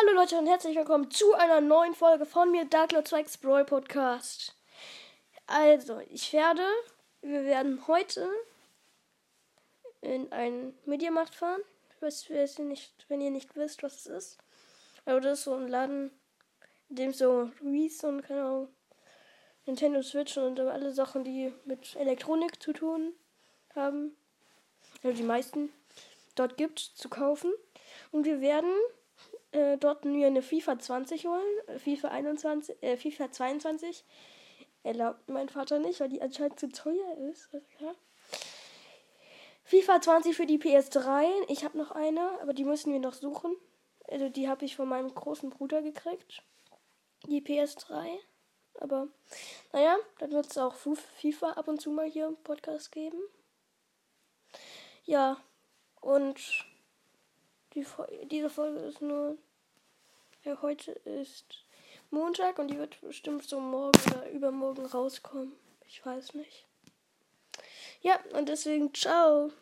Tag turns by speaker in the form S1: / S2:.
S1: Hallo Leute und herzlich willkommen zu einer neuen Folge von mir, Darklord Zweigs Brawl Podcast. Also, ich werde, wir werden heute in einen Mediamarkt fahren. Weiß, wer nicht, wenn ihr nicht wisst, was es ist. Also, das ist so ein Laden, in dem so Reese und, keine Ahnung, Nintendo Switch und alle Sachen, die mit Elektronik zu tun haben, also die meisten, dort gibt zu kaufen. Und wir werden äh, dort mir eine FIFA 20 holen, äh, FIFA 21, äh, FIFA 22. Erlaubt mein Vater nicht, weil die anscheinend zu teuer ist. Ja. FIFA 20 für die PS3. Ich habe noch eine, aber die müssen wir noch suchen. Also die habe ich von meinem großen Bruder gekriegt. Die PS3. Aber naja, dann wird es auch FIFA ab und zu mal hier im Podcast geben. Ja, und die, diese Folge ist nur. Ja, heute ist Montag und die wird bestimmt so morgen oder übermorgen rauskommen. Ich weiß nicht. Ja, und deswegen ciao.